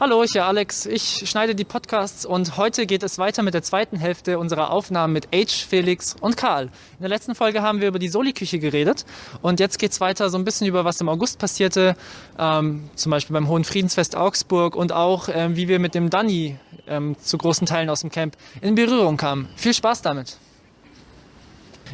Hallo, ich bin Alex. Ich schneide die Podcasts und heute geht es weiter mit der zweiten Hälfte unserer Aufnahmen mit H, Felix und Karl. In der letzten Folge haben wir über die Soli-Küche geredet und jetzt geht es weiter so ein bisschen über was im August passierte, ähm, zum Beispiel beim Hohen Friedensfest Augsburg und auch ähm, wie wir mit dem Danny ähm, zu großen Teilen aus dem Camp in Berührung kamen. Viel Spaß damit!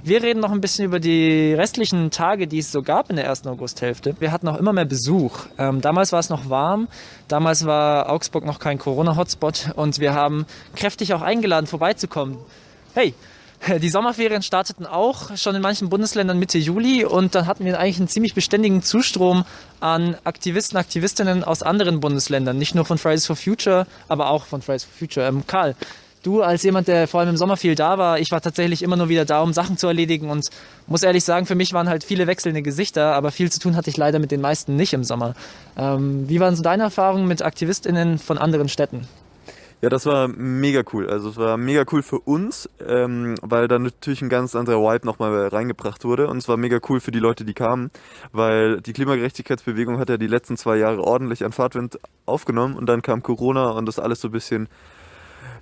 Wir reden noch ein bisschen über die restlichen Tage, die es so gab in der ersten Augusthälfte. Wir hatten auch immer mehr Besuch. Ähm, damals war es noch warm, damals war Augsburg noch kein Corona-Hotspot und wir haben kräftig auch eingeladen, vorbeizukommen. Hey, die Sommerferien starteten auch schon in manchen Bundesländern Mitte Juli und dann hatten wir eigentlich einen ziemlich beständigen Zustrom an Aktivisten, Aktivistinnen aus anderen Bundesländern, nicht nur von Fridays for Future, aber auch von Fridays for Future. Ähm, Karl, Du als jemand, der vor allem im Sommer viel da war, ich war tatsächlich immer nur wieder da, um Sachen zu erledigen und muss ehrlich sagen, für mich waren halt viele wechselnde Gesichter, aber viel zu tun hatte ich leider mit den meisten nicht im Sommer. Ähm, wie waren so deine Erfahrungen mit AktivistInnen von anderen Städten? Ja, das war mega cool. Also es war mega cool für uns, ähm, weil da natürlich ein ganz anderer Vibe nochmal reingebracht wurde. Und es war mega cool für die Leute, die kamen, weil die Klimagerechtigkeitsbewegung hat ja die letzten zwei Jahre ordentlich an Fahrtwind aufgenommen und dann kam Corona und das alles so ein bisschen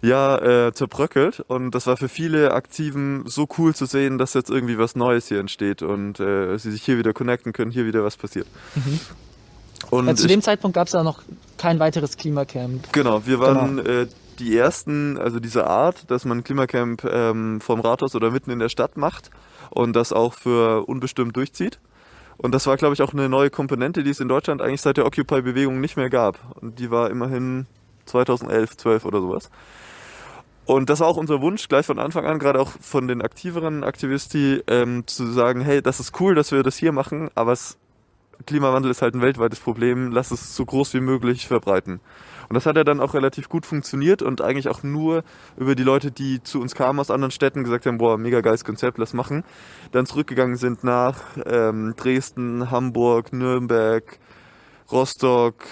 ja, äh, zerbröckelt. Und das war für viele Aktiven so cool zu sehen, dass jetzt irgendwie was Neues hier entsteht und äh, sie sich hier wieder connecten können, hier wieder was passiert. Mhm. Und ja, zu dem Zeitpunkt gab es ja noch kein weiteres Klimacamp. Genau, wir waren genau. Äh, die ersten, also diese Art, dass man Klimacamp ähm, vom Rathaus oder mitten in der Stadt macht und das auch für unbestimmt durchzieht. Und das war, glaube ich, auch eine neue Komponente, die es in Deutschland eigentlich seit der Occupy-Bewegung nicht mehr gab. Und die war immerhin 2011, 12 oder sowas. Und das war auch unser Wunsch, gleich von Anfang an, gerade auch von den aktiveren Aktivisti, ähm, zu sagen, hey, das ist cool, dass wir das hier machen, aber es, Klimawandel ist halt ein weltweites Problem, lass es so groß wie möglich verbreiten. Und das hat ja dann auch relativ gut funktioniert und eigentlich auch nur über die Leute, die zu uns kamen aus anderen Städten, gesagt haben, boah, mega geiles Konzept, lass machen, dann zurückgegangen sind nach ähm, Dresden, Hamburg, Nürnberg, Rostock,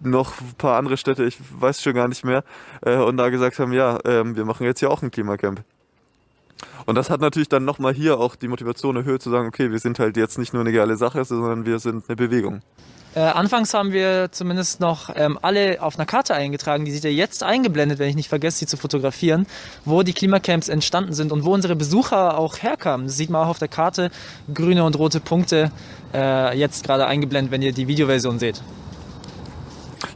noch ein paar andere Städte, ich weiß schon gar nicht mehr, äh, und da gesagt haben, ja, ähm, wir machen jetzt hier auch ein Klimacamp. Und das hat natürlich dann nochmal hier auch die Motivation erhöht, zu sagen, okay, wir sind halt jetzt nicht nur eine geile Sache, sondern wir sind eine Bewegung. Äh, anfangs haben wir zumindest noch ähm, alle auf einer Karte eingetragen, die sieht ja jetzt eingeblendet, wenn ich nicht vergesse, sie zu fotografieren, wo die Klimacamps entstanden sind und wo unsere Besucher auch herkamen. Das sieht man auch auf der Karte, grüne und rote Punkte, äh, jetzt gerade eingeblendet, wenn ihr die Videoversion seht.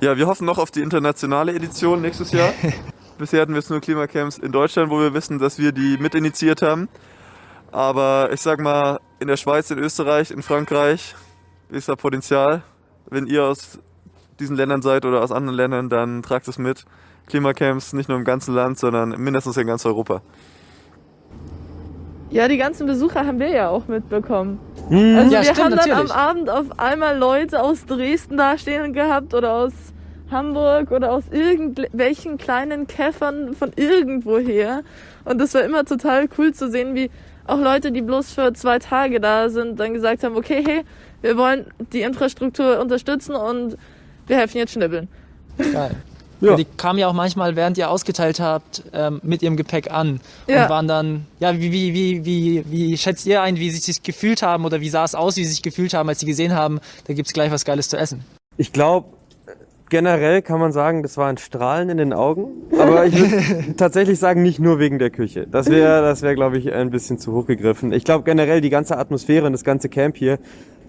Ja, wir hoffen noch auf die internationale Edition nächstes Jahr. Bisher hatten wir es nur Klimacamps in Deutschland, wo wir wissen, dass wir die mitinitiiert haben. Aber ich sag mal, in der Schweiz, in Österreich, in Frankreich ist da Potenzial. Wenn ihr aus diesen Ländern seid oder aus anderen Ländern, dann tragt es mit. Klimacamps nicht nur im ganzen Land, sondern mindestens in ganz Europa. Ja, die ganzen Besucher haben wir ja auch mitbekommen. Hm. Also ja, wir stimmt, haben dann natürlich. am Abend auf einmal Leute aus Dresden dastehen gehabt oder aus Hamburg oder aus irgendwelchen kleinen Käffern von irgendwoher. Und das war immer total cool zu sehen, wie auch Leute, die bloß für zwei Tage da sind, dann gesagt haben, okay, hey, wir wollen die Infrastruktur unterstützen und wir helfen jetzt schnibbeln. Geil. Ja. Die kamen ja auch manchmal, während ihr ausgeteilt habt, ähm, mit ihrem Gepäck an ja. und waren dann, ja, wie, wie, wie, wie, wie schätzt ihr ein, wie sie sich gefühlt haben oder wie sah es aus, wie sie sich gefühlt haben, als sie gesehen haben, da gibt's gleich was Geiles zu essen? Ich glaube, generell kann man sagen, das war ein Strahlen in den Augen. Aber ich würde tatsächlich sagen, nicht nur wegen der Küche. Das wäre, das wäre, glaube ich, ein bisschen zu hoch gegriffen. Ich glaube generell die ganze Atmosphäre und das ganze Camp hier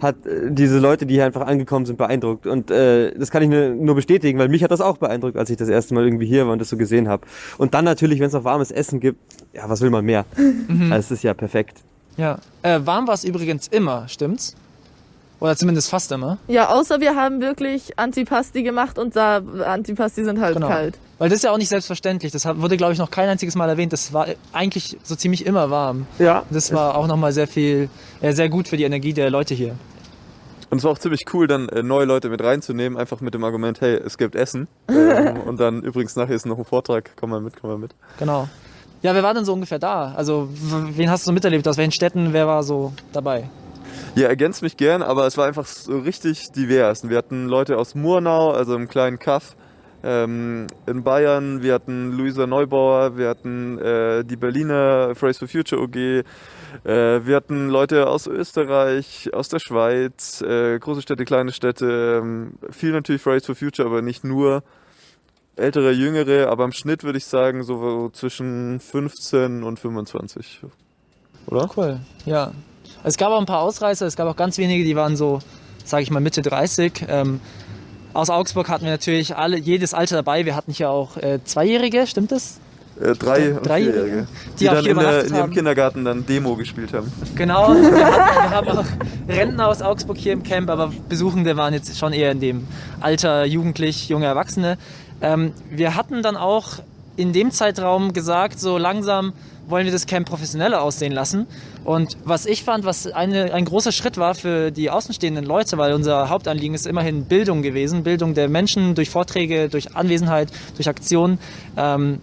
hat äh, diese Leute, die hier einfach angekommen sind, beeindruckt. Und äh, das kann ich nur, nur bestätigen, weil mich hat das auch beeindruckt, als ich das erste Mal irgendwie hier war und das so gesehen habe. Und dann natürlich, wenn es noch warmes Essen gibt, ja, was will man mehr? Mhm. Also, es ist ja perfekt. Ja, äh, warm war es übrigens immer, stimmt's? Oder zumindest fast immer. Ja, außer wir haben wirklich Antipasti gemacht und da Antipasti sind halt genau. kalt. Weil das ist ja auch nicht selbstverständlich. Das wurde, glaube ich, noch kein einziges Mal erwähnt. Das war eigentlich so ziemlich immer warm. Ja. Das war auch nochmal sehr viel, äh, sehr gut für die Energie der Leute hier. Und es war auch ziemlich cool, dann äh, neue Leute mit reinzunehmen, einfach mit dem Argument, hey, es gibt Essen. Ähm, und dann übrigens nachher ist noch ein Vortrag, komm mal mit, komm mal mit. Genau. Ja, wer war denn so ungefähr da? Also, wen hast du so miterlebt? Aus welchen Städten? Wer war so dabei? Ja, ergänzt mich gern, aber es war einfach so richtig divers. Wir hatten Leute aus Murnau, also einem kleinen Kaff, ähm, in Bayern, wir hatten Luisa Neubauer, wir hatten äh, die Berliner Phrase for Future OG, äh, wir hatten Leute aus Österreich, aus der Schweiz, äh, große Städte, kleine Städte, ähm, viel natürlich Phrase for Future, aber nicht nur. Ältere, jüngere, aber im Schnitt würde ich sagen so zwischen 15 und 25. Oder? Cool, ja. Es gab auch ein paar Ausreißer, es gab auch ganz wenige, die waren so, sage ich mal, Mitte 30. Ähm, aus Augsburg hatten wir natürlich alle, jedes Alter dabei. Wir hatten hier auch äh, Zweijährige, stimmt das? Äh, drei und Vierjährige. Die, die dann in, der, in ihrem Kindergarten dann Demo gespielt haben. Genau, wir, hatten, wir haben auch Rentner aus Augsburg hier im Camp, aber Besuchende waren jetzt schon eher in dem Alter jugendlich, junge Erwachsene. Ähm, wir hatten dann auch in dem Zeitraum gesagt, so langsam wollen wir das Camp professioneller aussehen lassen. Und was ich fand, was eine, ein großer Schritt war für die außenstehenden Leute, weil unser Hauptanliegen ist immerhin Bildung gewesen, Bildung der Menschen durch Vorträge, durch Anwesenheit, durch Aktionen. Ähm,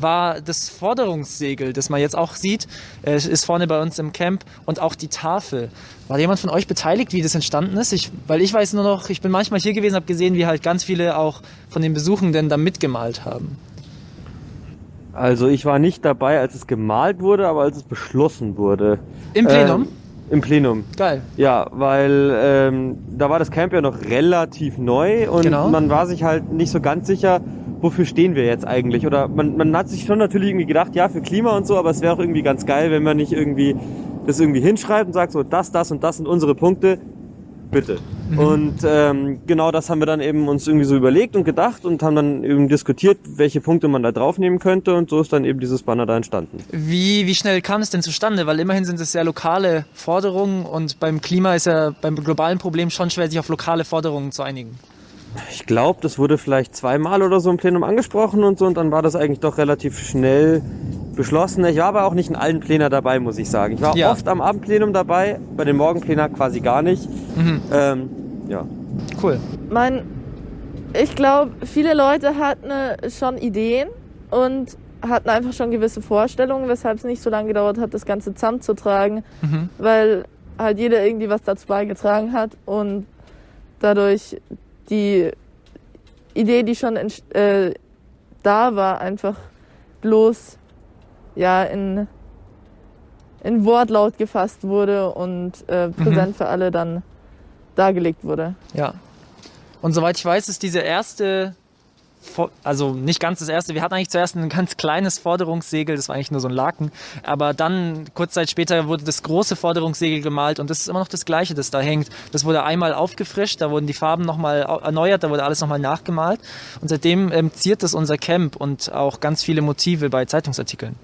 war das Forderungssegel, das man jetzt auch sieht, ist vorne bei uns im Camp und auch die Tafel. War jemand von euch beteiligt, wie das entstanden ist? Ich, weil ich weiß nur noch, ich bin manchmal hier gewesen, habe gesehen, wie halt ganz viele auch von den Besuchenden da mitgemalt haben. Also ich war nicht dabei, als es gemalt wurde, aber als es beschlossen wurde. Im Plenum? Ähm, Im Plenum. Geil. Ja, weil ähm, da war das Camp ja noch relativ neu und genau. man war sich halt nicht so ganz sicher, wofür stehen wir jetzt eigentlich? Oder man, man hat sich schon natürlich irgendwie gedacht, ja, für Klima und so, aber es wäre auch irgendwie ganz geil, wenn man nicht irgendwie das irgendwie hinschreibt und sagt, so das, das und das sind unsere Punkte bitte. Mhm. Und ähm, genau das haben wir dann eben uns irgendwie so überlegt und gedacht und haben dann eben diskutiert, welche Punkte man da draufnehmen könnte und so ist dann eben dieses Banner da entstanden. Wie, wie schnell kam es denn zustande? Weil immerhin sind es sehr lokale Forderungen und beim Klima ist ja beim globalen Problem schon schwer, sich auf lokale Forderungen zu einigen. Ich glaube, das wurde vielleicht zweimal oder so im Plenum angesprochen und so und dann war das eigentlich doch relativ schnell beschlossen. Ich war aber auch nicht in allen Plänen dabei, muss ich sagen. Ich war ja. oft am Abendplenum dabei, bei den Morgenplänen quasi gar nicht. Mhm. Ähm, ja. Cool. Mein, ich glaube, viele Leute hatten äh, schon Ideen und hatten einfach schon gewisse Vorstellungen, weshalb es nicht so lange gedauert hat, das Ganze zusammenzutragen, mhm. weil halt jeder irgendwie was dazu beigetragen hat und dadurch die Idee, die schon äh, da war, einfach bloß ja in, in Wortlaut gefasst wurde und äh, präsent mhm. für alle dann dargelegt wurde. Ja. Und soweit ich weiß, ist diese erste also nicht ganz das erste. Wir hatten eigentlich zuerst ein ganz kleines Forderungssegel, das war eigentlich nur so ein Laken. Aber dann, kurz Zeit später, wurde das große Forderungssegel gemalt und das ist immer noch das gleiche, das da hängt. Das wurde einmal aufgefrischt, da wurden die Farben nochmal erneuert, da wurde alles nochmal nachgemalt. Und seitdem ähm, ziert das unser Camp und auch ganz viele Motive bei Zeitungsartikeln.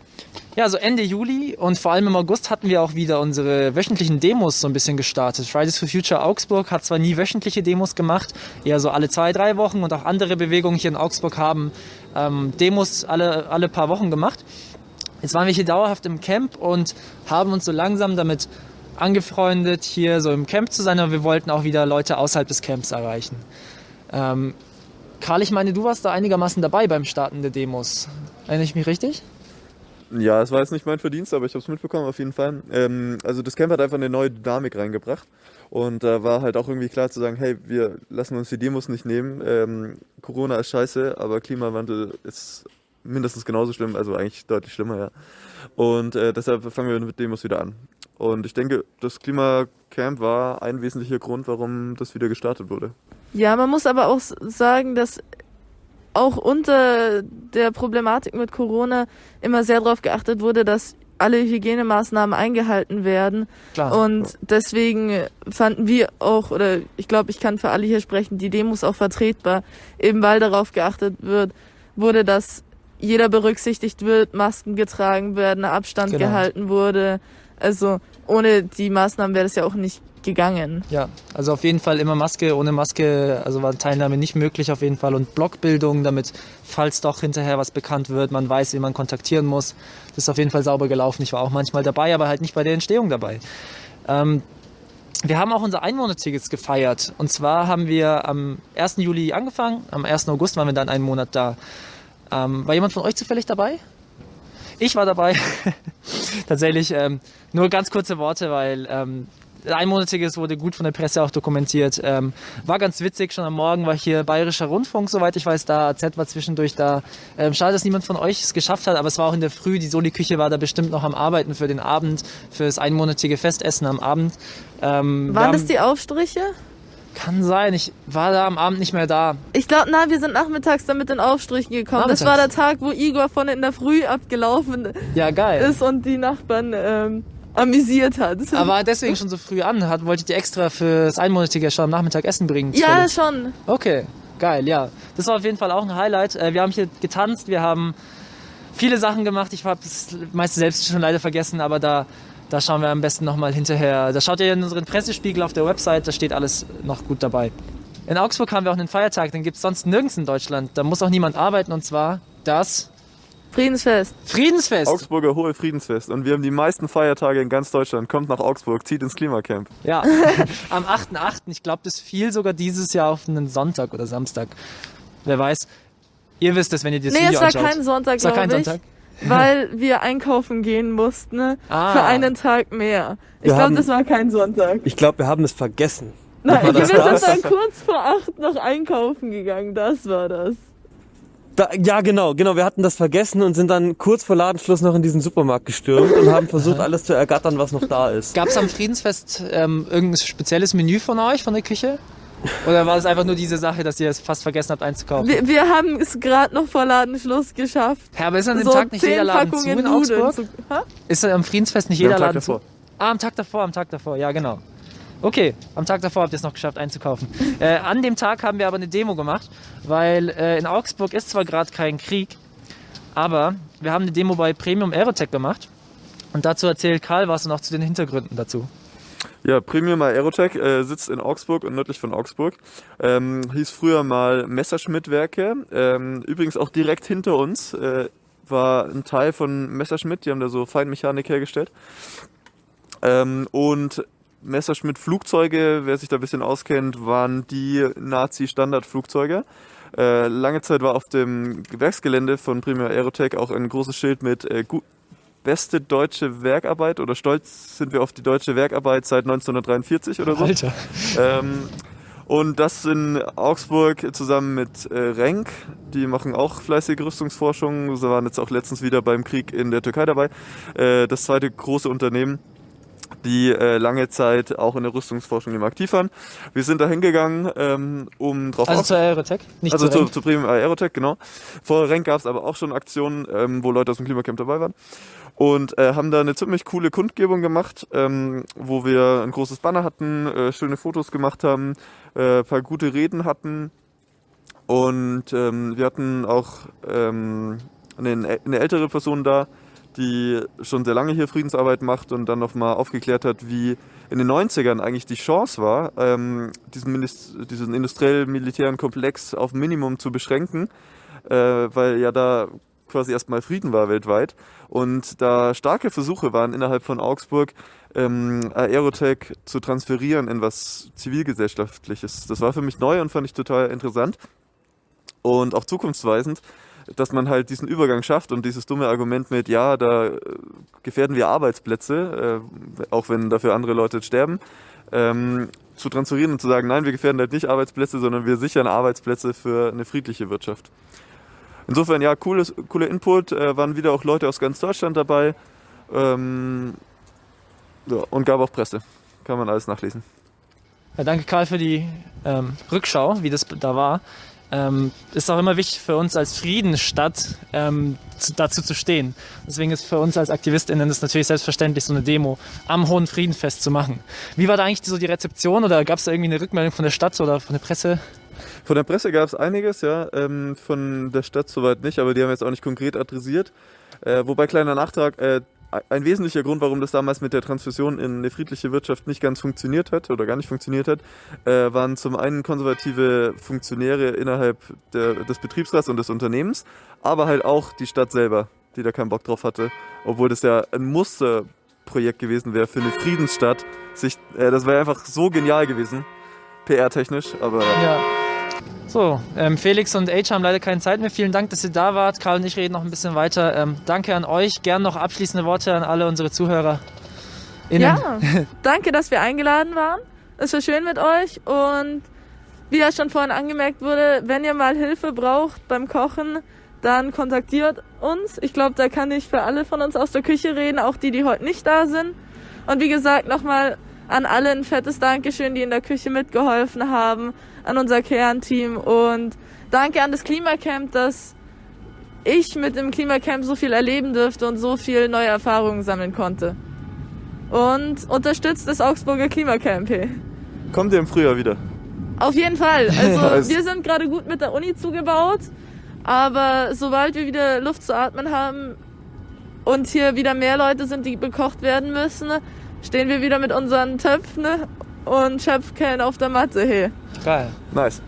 Ja, so Ende Juli und vor allem im August hatten wir auch wieder unsere wöchentlichen Demos so ein bisschen gestartet. Fridays for Future Augsburg hat zwar nie wöchentliche Demos gemacht, eher so alle zwei, drei Wochen und auch andere Bewegungen hier in Augsburg haben ähm, Demos alle, alle paar Wochen gemacht. Jetzt waren wir hier dauerhaft im Camp und haben uns so langsam damit angefreundet, hier so im Camp zu sein, aber wir wollten auch wieder Leute außerhalb des Camps erreichen. Ähm, Karl, ich meine, du warst da einigermaßen dabei beim Starten der Demos. Erinnere ich mich richtig? Ja, es war jetzt nicht mein Verdienst, aber ich habe es mitbekommen auf jeden Fall. Ähm, also das Camp hat einfach eine neue Dynamik reingebracht und da äh, war halt auch irgendwie klar zu sagen, hey, wir lassen uns die Demos nicht nehmen. Ähm, Corona ist scheiße, aber Klimawandel ist mindestens genauso schlimm, also eigentlich deutlich schlimmer, ja. Und äh, deshalb fangen wir mit Demos wieder an. Und ich denke, das Klimacamp war ein wesentlicher Grund, warum das wieder gestartet wurde. Ja, man muss aber auch sagen, dass auch unter der Problematik mit Corona immer sehr darauf geachtet wurde, dass alle Hygienemaßnahmen eingehalten werden. Klar. Und deswegen fanden wir auch, oder ich glaube, ich kann für alle hier sprechen, die Demos auch vertretbar, eben weil darauf geachtet wird, wurde, dass jeder berücksichtigt wird, Masken getragen werden, Abstand genau. gehalten wurde. Also ohne die Maßnahmen wäre das ja auch nicht gegangen. Ja, also auf jeden Fall immer Maske. Ohne Maske also war Teilnahme nicht möglich auf jeden Fall. Und Blockbildung, damit, falls doch hinterher was bekannt wird, man weiß, wie man kontaktieren muss. Das ist auf jeden Fall sauber gelaufen. Ich war auch manchmal dabei, aber halt nicht bei der Entstehung dabei. Ähm, wir haben auch unser Einwohnertickets gefeiert. Und zwar haben wir am 1. Juli angefangen, am 1. August waren wir dann einen Monat da. Ähm, war jemand von euch zufällig dabei? Ich war dabei. Tatsächlich ähm, nur ganz kurze Worte, weil ähm, Einmonatiges wurde gut von der Presse auch dokumentiert. Ähm, war ganz witzig, schon am Morgen war hier Bayerischer Rundfunk, soweit ich weiß, da AZ war zwischendurch da. Ähm, schade, dass niemand von euch es geschafft hat, aber es war auch in der Früh, die Soli-Küche war da bestimmt noch am Arbeiten für den Abend, für das einmonatige Festessen am Abend. Ähm, Waren das die Aufstriche? Kann sein, ich war da am Abend nicht mehr da. Ich glaube, na, wir sind nachmittags dann mit den Aufstrichen gekommen. Nachmittags. Das war der Tag, wo Igor von in der Früh abgelaufen ja, geil. ist und die Nachbarn ähm, amüsiert hat. Aber deswegen schon so früh an? Hat, wolltet ihr extra fürs Einmonatige schon am Nachmittag Essen bringen? Ja, schon. Okay, geil, ja. Das war auf jeden Fall auch ein Highlight. Äh, wir haben hier getanzt, wir haben viele Sachen gemacht. Ich habe das meiste selbst schon leider vergessen, aber da da schauen wir am besten nochmal hinterher. Da schaut ihr in unseren Pressespiegel auf der Website, da steht alles noch gut dabei. In Augsburg haben wir auch einen Feiertag, den gibt es sonst nirgends in Deutschland. Da muss auch niemand arbeiten und zwar das Friedensfest. Friedensfest. Augsburger Hohe Friedensfest. Und wir haben die meisten Feiertage in ganz Deutschland. Kommt nach Augsburg, zieht ins Klimacamp. Ja, am 8.8. Ich glaube, das fiel sogar dieses Jahr auf einen Sonntag oder Samstag. Wer weiß. Ihr wisst es, wenn ihr das nee, Video anschaut. Nee, es war kein Sonntag, Es war kein ich. Sonntag? weil wir einkaufen gehen mussten ne? ah. für einen Tag mehr. Ich glaube, das war kein Sonntag. Ich glaube, wir haben es vergessen. Nein, wir sind dann kurz vor acht noch einkaufen gegangen. Das war das. Da, ja, genau, genau. Wir hatten das vergessen und sind dann kurz vor Ladenschluss noch in diesen Supermarkt gestürmt und haben versucht, alles zu ergattern, was noch da ist. Gab es am Friedensfest ähm, irgendein spezielles Menü von euch, von der Küche? Oder war es einfach nur diese Sache, dass ihr es fast vergessen habt einzukaufen? Wir, wir haben es gerade noch vor Ladenschluss geschafft. Ja, aber ist an dem so Tag nicht jeder Laden zu in Augsburg? Zu, ist am Friedensfest nicht jeder Laden davor. zu? Ah, am Tag davor, am Tag davor, ja genau. Okay, am Tag davor habt ihr es noch geschafft einzukaufen. Äh, an dem Tag haben wir aber eine Demo gemacht, weil äh, in Augsburg ist zwar gerade kein Krieg, aber wir haben eine Demo bei Premium Aerotech gemacht. Und dazu erzählt Karl was und auch zu den Hintergründen dazu. Ja, Premium Aerotech äh, sitzt in Augsburg und nördlich von Augsburg. Ähm, hieß früher mal Messerschmitt-Werke. Ähm, übrigens auch direkt hinter uns äh, war ein Teil von Messerschmitt. Die haben da so Feinmechanik hergestellt. Ähm, und Messerschmitt Flugzeuge, wer sich da ein bisschen auskennt, waren die Nazi-Standardflugzeuge. Äh, lange Zeit war auf dem Werksgelände von Premium Aerotech auch ein großes Schild mit äh, beste deutsche Werkarbeit oder stolz sind wir auf die deutsche Werkarbeit seit 1943 oder so. Alter. Ähm, und das in Augsburg zusammen mit äh, Renk, die machen auch fleißige Rüstungsforschung. Sie waren jetzt auch letztens wieder beim Krieg in der Türkei dabei. Äh, das zweite große Unternehmen die äh, lange Zeit auch in der Rüstungsforschung eben aktiv waren. Wir sind da hingegangen, ähm, um drauf Also zur Aerotech? Nicht also zu, zu Premium Aerotech, genau. Vor Renk gab es aber auch schon Aktionen, ähm, wo Leute aus dem Klimacamp dabei waren. Und äh, haben da eine ziemlich coole Kundgebung gemacht, ähm, wo wir ein großes Banner hatten, äh, schöne Fotos gemacht haben, äh, paar gute Reden hatten. Und ähm, wir hatten auch ähm, eine, eine ältere Person da, die schon sehr lange hier Friedensarbeit macht und dann nochmal aufgeklärt hat, wie in den 90ern eigentlich die Chance war, ähm, diesen, diesen industriell-militären Komplex auf Minimum zu beschränken, äh, weil ja da quasi erstmal Frieden war weltweit und da starke Versuche waren innerhalb von Augsburg, ähm, Aerotech zu transferieren in was zivilgesellschaftliches. Das war für mich neu und fand ich total interessant und auch zukunftsweisend dass man halt diesen Übergang schafft und dieses dumme Argument mit, ja, da äh, gefährden wir Arbeitsplätze, äh, auch wenn dafür andere Leute sterben, ähm, zu transferieren und zu sagen, nein, wir gefährden halt nicht Arbeitsplätze, sondern wir sichern Arbeitsplätze für eine friedliche Wirtschaft. Insofern, ja, cooles, cooler Input, äh, waren wieder auch Leute aus ganz Deutschland dabei ähm, ja, und gab auch Presse. Kann man alles nachlesen. Ja, danke Karl für die ähm, Rückschau, wie das da war ähm, ist auch immer wichtig für uns als Friedensstadt ähm, zu, dazu zu stehen. Deswegen ist für uns als AktivistInnen das natürlich selbstverständlich, so eine Demo am Hohen Friedenfest zu machen. Wie war da eigentlich so die Rezeption oder gab es da irgendwie eine Rückmeldung von der Stadt oder von der Presse? Von der Presse gab es einiges, ja. Ähm, von der Stadt soweit nicht, aber die haben jetzt auch nicht konkret adressiert. Äh, wobei kleiner Nachtrag, äh, ein wesentlicher Grund, warum das damals mit der Transfusion in eine friedliche Wirtschaft nicht ganz funktioniert hat oder gar nicht funktioniert hat, äh, waren zum einen konservative Funktionäre innerhalb der, des Betriebsrats und des Unternehmens, aber halt auch die Stadt selber, die da keinen Bock drauf hatte, obwohl das ja ein Musterprojekt gewesen wäre für eine Friedensstadt. Sich, äh, das wäre einfach so genial gewesen, PR-technisch, aber ja. So, ähm, Felix und Age haben leider keine Zeit mehr. Vielen Dank, dass ihr da wart. Karl und ich reden noch ein bisschen weiter. Ähm, danke an euch. Gern noch abschließende Worte an alle unsere Zuhörer. Ja, danke, dass wir eingeladen waren. Es war schön mit euch und wie ja schon vorhin angemerkt wurde, wenn ihr mal Hilfe braucht beim Kochen, dann kontaktiert uns. Ich glaube, da kann ich für alle von uns aus der Küche reden, auch die, die heute nicht da sind. Und wie gesagt, nochmal an alle ein fettes Dankeschön, die in der Küche mitgeholfen haben, an unser Kernteam und danke an das Klimacamp, dass ich mit dem Klimacamp so viel erleben durfte und so viel neue Erfahrungen sammeln konnte. Und unterstützt das Augsburger Klimacamp. Hey. Kommt ihr im Frühjahr wieder? Auf jeden Fall. Also wir sind gerade gut mit der Uni zugebaut, aber sobald wir wieder Luft zu atmen haben und hier wieder mehr Leute sind, die bekocht werden müssen, stehen wir wieder mit unseren Töpfen und Schöpfkellen auf der Matte. Hey. Geil. Nice.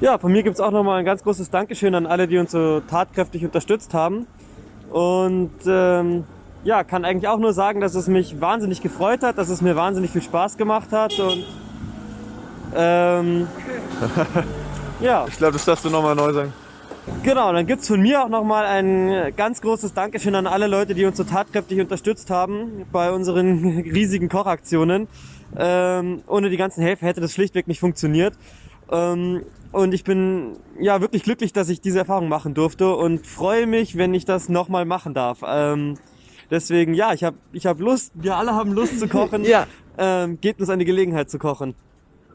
Ja, von mir gibt es auch nochmal ein ganz großes Dankeschön an alle, die uns so tatkräftig unterstützt haben. Und ähm, ja, kann eigentlich auch nur sagen, dass es mich wahnsinnig gefreut hat, dass es mir wahnsinnig viel Spaß gemacht hat und ähm, ja. Ich glaube, das darfst du nochmal neu sagen. Genau, dann gibt's von mir auch nochmal ein ganz großes Dankeschön an alle Leute, die uns so tatkräftig unterstützt haben bei unseren riesigen Kochaktionen. Ähm, ohne die ganzen Helfer hätte das schlichtweg nicht funktioniert. Ähm, und ich bin ja wirklich glücklich, dass ich diese Erfahrung machen durfte und freue mich, wenn ich das nochmal machen darf. Ähm, deswegen, ja, ich habe ich hab Lust, wir alle haben Lust zu kochen. ja. Ähm, gebt uns eine Gelegenheit zu kochen.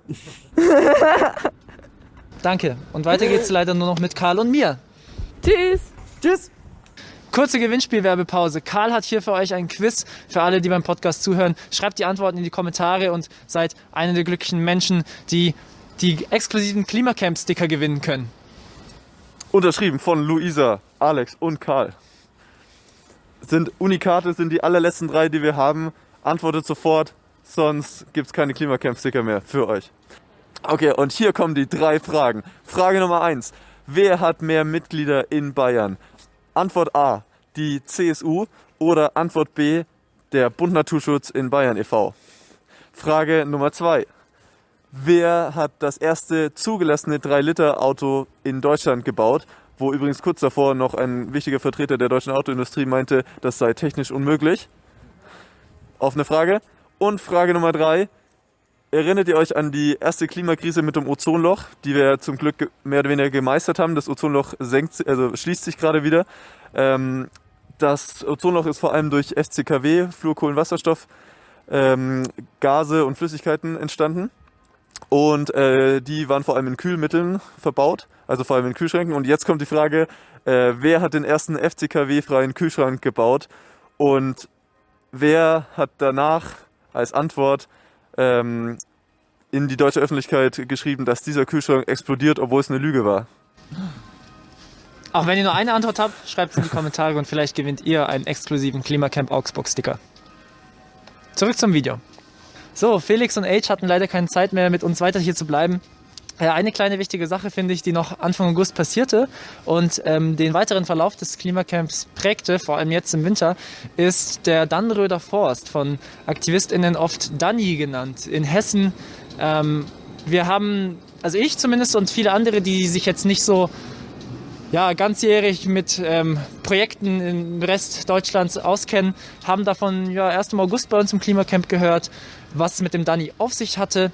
Danke. Und weiter geht's leider nur noch mit Karl und mir. Tschüss. Tschüss. Kurze Gewinnspielwerbepause. Karl hat hier für euch ein Quiz für alle, die beim Podcast zuhören. Schreibt die Antworten in die Kommentare und seid einer der glücklichen Menschen, die die exklusiven Klimacamp-Sticker gewinnen können. Unterschrieben von Luisa, Alex und Karl. Sind Unikate, sind die allerletzten drei, die wir haben. Antwortet sofort, sonst gibt es keine Klimacamp-Sticker mehr für euch. Okay, und hier kommen die drei Fragen. Frage Nummer eins. Wer hat mehr Mitglieder in Bayern? Antwort A, die CSU oder Antwort B, der Bund Naturschutz in Bayern e.V. Frage Nummer zwei. Wer hat das erste zugelassene 3-Liter-Auto in Deutschland gebaut? Wo übrigens kurz davor noch ein wichtiger Vertreter der deutschen Autoindustrie meinte, das sei technisch unmöglich. Offene Frage. Und Frage Nummer drei. Erinnert ihr euch an die erste Klimakrise mit dem Ozonloch, die wir zum Glück mehr oder weniger gemeistert haben? Das Ozonloch senkt, also schließt sich gerade wieder. Ähm, das Ozonloch ist vor allem durch FCKW, Fluorkohlenwasserstoff, ähm, Gase und Flüssigkeiten entstanden. Und äh, die waren vor allem in Kühlmitteln verbaut, also vor allem in Kühlschränken. Und jetzt kommt die Frage, äh, wer hat den ersten FCKW-freien Kühlschrank gebaut? Und wer hat danach als Antwort ähm, in die deutsche Öffentlichkeit geschrieben, dass dieser Kühlschrank explodiert, obwohl es eine Lüge war. Auch wenn ihr nur eine Antwort habt, schreibt es in die Kommentare und vielleicht gewinnt ihr einen exklusiven Klimacamp Augsburg Sticker. Zurück zum Video. So, Felix und Age hatten leider keine Zeit mehr, mit uns weiter hier zu bleiben. Eine kleine wichtige Sache finde ich, die noch Anfang August passierte und ähm, den weiteren Verlauf des Klimacamps prägte, vor allem jetzt im Winter, ist der Dannröder Forst, von AktivistInnen oft Danny genannt, in Hessen. Ähm, wir haben, also ich zumindest und viele andere, die sich jetzt nicht so ja, ganzjährig mit ähm, Projekten im Rest Deutschlands auskennen, haben davon ja erst im August bei uns im Klimacamp gehört, was mit dem Danny auf sich hatte.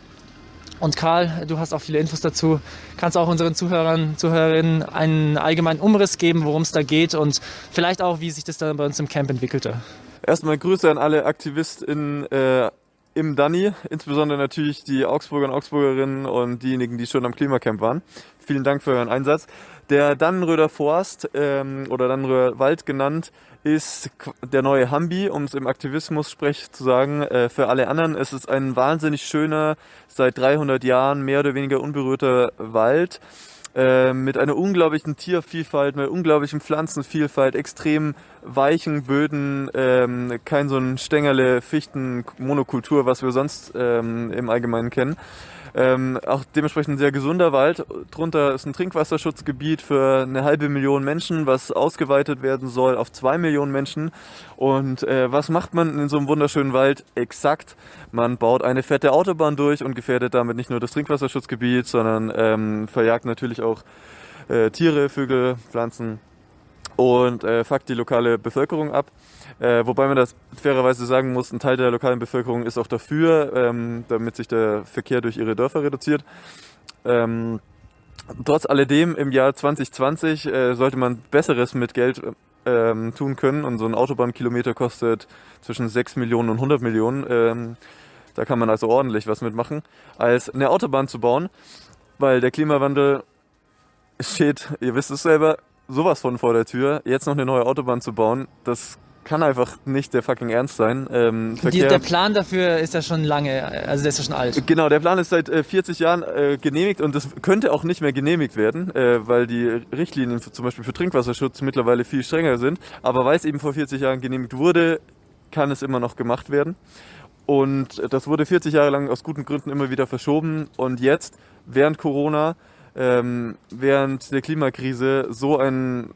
Und Karl, du hast auch viele Infos dazu. Kannst auch unseren Zuhörern, Zuhörerinnen einen allgemeinen Umriss geben, worum es da geht und vielleicht auch, wie sich das dann bei uns im Camp entwickelte. Erstmal Grüße an alle AktivistInnen äh, im Danny, insbesondere natürlich die Augsburger und Augsburgerinnen und diejenigen, die schon am Klimacamp waren. Vielen Dank für euren Einsatz. Der Dannenröder Forst ähm, oder Dannenröder Wald genannt ist der neue Hambi, um es im Aktivismus-Sprech zu sagen. Äh, für alle anderen ist es ein wahnsinnig schöner, seit 300 Jahren mehr oder weniger unberührter Wald äh, mit einer unglaublichen Tiervielfalt, mit unglaublichen Pflanzenvielfalt, extrem weichen Böden, ähm, kein so ein Stängerle Fichten-Monokultur, was wir sonst ähm, im Allgemeinen kennen. Ähm, auch dementsprechend ein sehr gesunder Wald. Drunter ist ein Trinkwasserschutzgebiet für eine halbe Million Menschen, was ausgeweitet werden soll auf zwei Millionen Menschen. Und äh, was macht man in so einem wunderschönen Wald? Exakt, man baut eine fette Autobahn durch und gefährdet damit nicht nur das Trinkwasserschutzgebiet, sondern ähm, verjagt natürlich auch äh, Tiere, Vögel, Pflanzen und äh, fuckt die lokale Bevölkerung ab. Äh, wobei man das fairerweise sagen muss, ein Teil der lokalen Bevölkerung ist auch dafür, ähm, damit sich der Verkehr durch ihre Dörfer reduziert. Ähm, trotz alledem im Jahr 2020 äh, sollte man Besseres mit Geld ähm, tun können und so ein Autobahnkilometer kostet zwischen 6 Millionen und 100 Millionen. Ähm, da kann man also ordentlich was mitmachen, als eine Autobahn zu bauen, weil der Klimawandel steht, ihr wisst es selber, sowas von vor der Tür. Jetzt noch eine neue Autobahn zu bauen, das kann einfach nicht der fucking Ernst sein. Ähm, Die, der Plan dafür ist ja schon lange, also der ist ja schon alt. Genau, der Plan ist seit äh, 40 Jahren äh, genehmigt und das könnte auch nicht mehr genehmigt werden, äh, weil die Richtlinien für, zum Beispiel für Trinkwasserschutz mittlerweile viel strenger sind. Aber weil es eben vor 40 Jahren genehmigt wurde, kann es immer noch gemacht werden. Und das wurde 40 Jahre lang aus guten Gründen immer wieder verschoben und jetzt, während Corona, ähm, während der Klimakrise so einen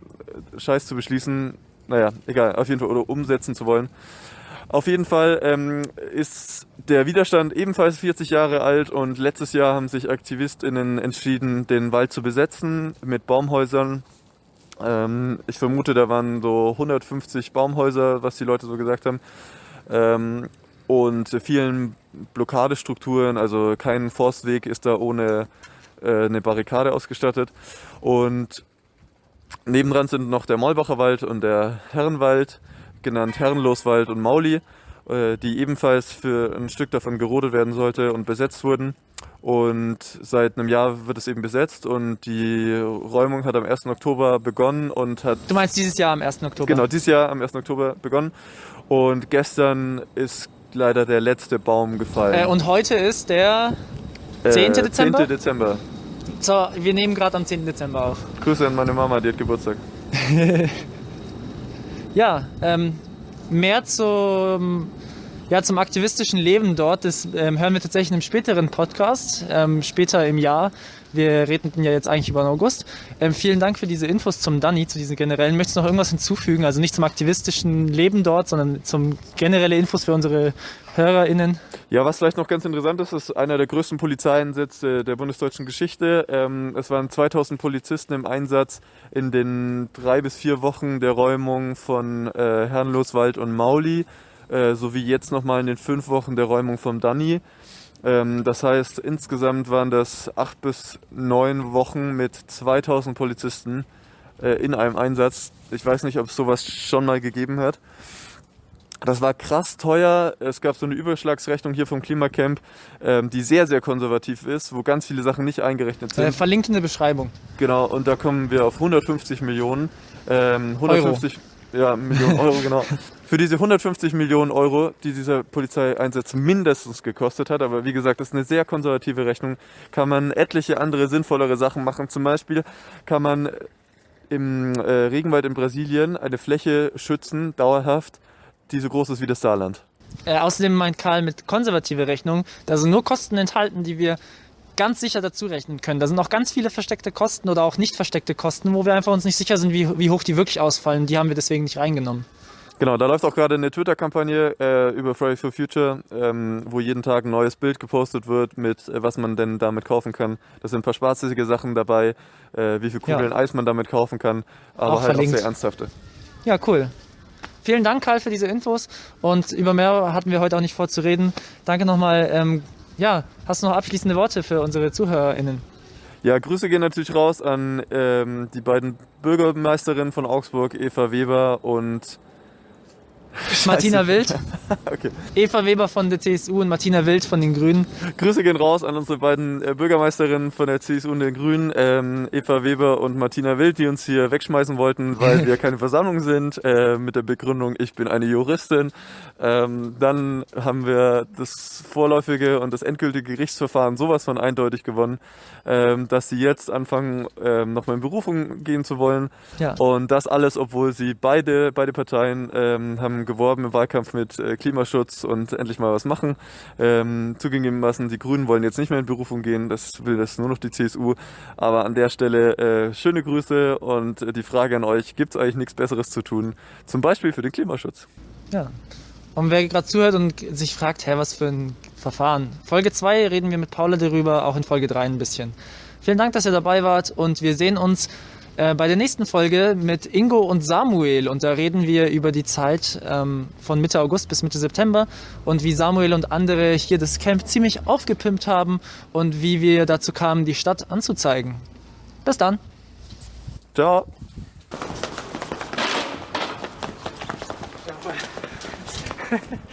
Scheiß zu beschließen, naja, egal, auf jeden Fall, oder umsetzen zu wollen. Auf jeden Fall ähm, ist der Widerstand ebenfalls 40 Jahre alt und letztes Jahr haben sich AktivistInnen entschieden, den Wald zu besetzen mit Baumhäusern. Ähm, ich vermute, da waren so 150 Baumhäuser, was die Leute so gesagt haben. Ähm, und vielen Blockadestrukturen, also kein Forstweg ist da ohne äh, eine Barrikade ausgestattet. Und Nebendran sind noch der Maulbacher Wald und der Herrenwald, genannt Herrenloswald und Mauli, äh, die ebenfalls für ein Stück davon gerodet werden sollte und besetzt wurden. Und seit einem Jahr wird es eben besetzt und die Räumung hat am 1. Oktober begonnen und hat. Du meinst dieses Jahr am 1. Oktober? Genau, dieses Jahr am 1. Oktober begonnen. Und gestern ist leider der letzte Baum gefallen. Äh, und heute ist der 10. Äh, Dezember? 10. Dezember. So, wir nehmen gerade am 10. Dezember auf. Grüße an meine Mama, die hat Geburtstag. ja, ähm, mehr zum, ja, zum aktivistischen Leben dort, das ähm, hören wir tatsächlich in einem späteren Podcast, ähm, später im Jahr. Wir reden ja jetzt eigentlich über den August. Ähm, vielen Dank für diese Infos zum Danny, zu diesen generellen. Möchtest du noch irgendwas hinzufügen? Also nicht zum aktivistischen Leben dort, sondern zum generelle Infos für unsere HörerInnen? Ja, was vielleicht noch ganz interessant ist, ist einer der größten Polizeieinsätze der bundesdeutschen Geschichte. Ähm, es waren 2000 Polizisten im Einsatz in den drei bis vier Wochen der Räumung von äh, Herrenloswald und Mauli, äh, sowie jetzt nochmal in den fünf Wochen der Räumung vom Danny. Ähm, das heißt, insgesamt waren das acht bis neun Wochen mit 2000 Polizisten äh, in einem Einsatz. Ich weiß nicht, ob es sowas schon mal gegeben hat. Das war krass teuer. Es gab so eine Überschlagsrechnung hier vom Klimacamp, ähm, die sehr, sehr konservativ ist, wo ganz viele Sachen nicht eingerechnet sind. Äh, verlinkt in der Beschreibung. Genau, und da kommen wir auf 150 Millionen. Ähm, 150 Euro. Ja, Millionen Euro, genau. Für diese 150 Millionen Euro, die dieser Polizeieinsatz mindestens gekostet hat, aber wie gesagt, das ist eine sehr konservative Rechnung, kann man etliche andere sinnvollere Sachen machen. Zum Beispiel kann man im äh, Regenwald in Brasilien eine Fläche schützen, dauerhaft, die so groß ist wie das Saarland. Äh, außerdem meint Karl mit konservative Rechnung, da sind nur Kosten enthalten, die wir ganz sicher dazu rechnen können. Da sind auch ganz viele versteckte Kosten oder auch nicht versteckte Kosten, wo wir einfach uns nicht sicher sind, wie, wie hoch die wirklich ausfallen. Die haben wir deswegen nicht reingenommen. Genau, da läuft auch gerade eine Twitter-Kampagne äh, über Fridays for Future, ähm, wo jeden Tag ein neues Bild gepostet wird, mit äh, was man denn damit kaufen kann. Da sind ein paar spaßige Sachen dabei, äh, wie viel Kugeln ja. Eis man damit kaufen kann, aber auch halt verlinkt. auch sehr ernsthafte. Ja, cool. Vielen Dank, Karl, für diese Infos. Und über mehr hatten wir heute auch nicht vor zu reden. Danke nochmal. Ähm, ja, hast du noch abschließende Worte für unsere ZuhörerInnen? Ja, Grüße gehen natürlich raus an ähm, die beiden Bürgermeisterinnen von Augsburg, Eva Weber und Martina Wild. okay. Eva Weber von der CSU und Martina Wild von den Grünen. Grüße gehen raus an unsere beiden äh, Bürgermeisterinnen von der CSU und den Grünen, ähm, Eva Weber und Martina Wild, die uns hier wegschmeißen wollten, weil wir keine Versammlung sind, äh, mit der Begründung, ich bin eine Juristin. Ähm, dann haben wir das vorläufige und das endgültige Gerichtsverfahren sowas von eindeutig gewonnen, ähm, dass sie jetzt anfangen, ähm, nochmal in Berufung gehen zu wollen. Ja. Und das alles, obwohl sie beide, beide Parteien ähm, haben geworben im Wahlkampf mit äh, Klimaschutz und endlich mal was machen. Ähm, zugegebenermaßen, die Grünen wollen jetzt nicht mehr in Berufung gehen, das will das nur noch die CSU. Aber an der Stelle äh, schöne Grüße und äh, die Frage an euch, gibt es eigentlich nichts Besseres zu tun? Zum Beispiel für den Klimaschutz. Ja. Und wer gerade zuhört und sich fragt, hä, was für ein Verfahren. Folge 2 reden wir mit Paula darüber, auch in Folge 3 ein bisschen. Vielen Dank, dass ihr dabei wart und wir sehen uns äh, bei der nächsten Folge mit Ingo und Samuel. Und da reden wir über die Zeit ähm, von Mitte August bis Mitte September und wie Samuel und andere hier das Camp ziemlich aufgepimpt haben und wie wir dazu kamen, die Stadt anzuzeigen. Bis dann. Ciao.